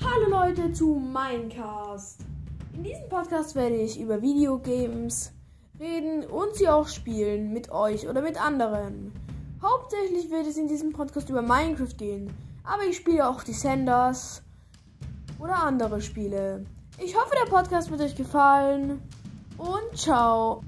Hallo Leute zu Minecast. In diesem Podcast werde ich über Videogames reden und sie auch spielen mit euch oder mit anderen. Hauptsächlich wird es in diesem Podcast über Minecraft gehen, aber ich spiele auch die Senders oder andere Spiele. Ich hoffe, der Podcast wird euch gefallen und ciao.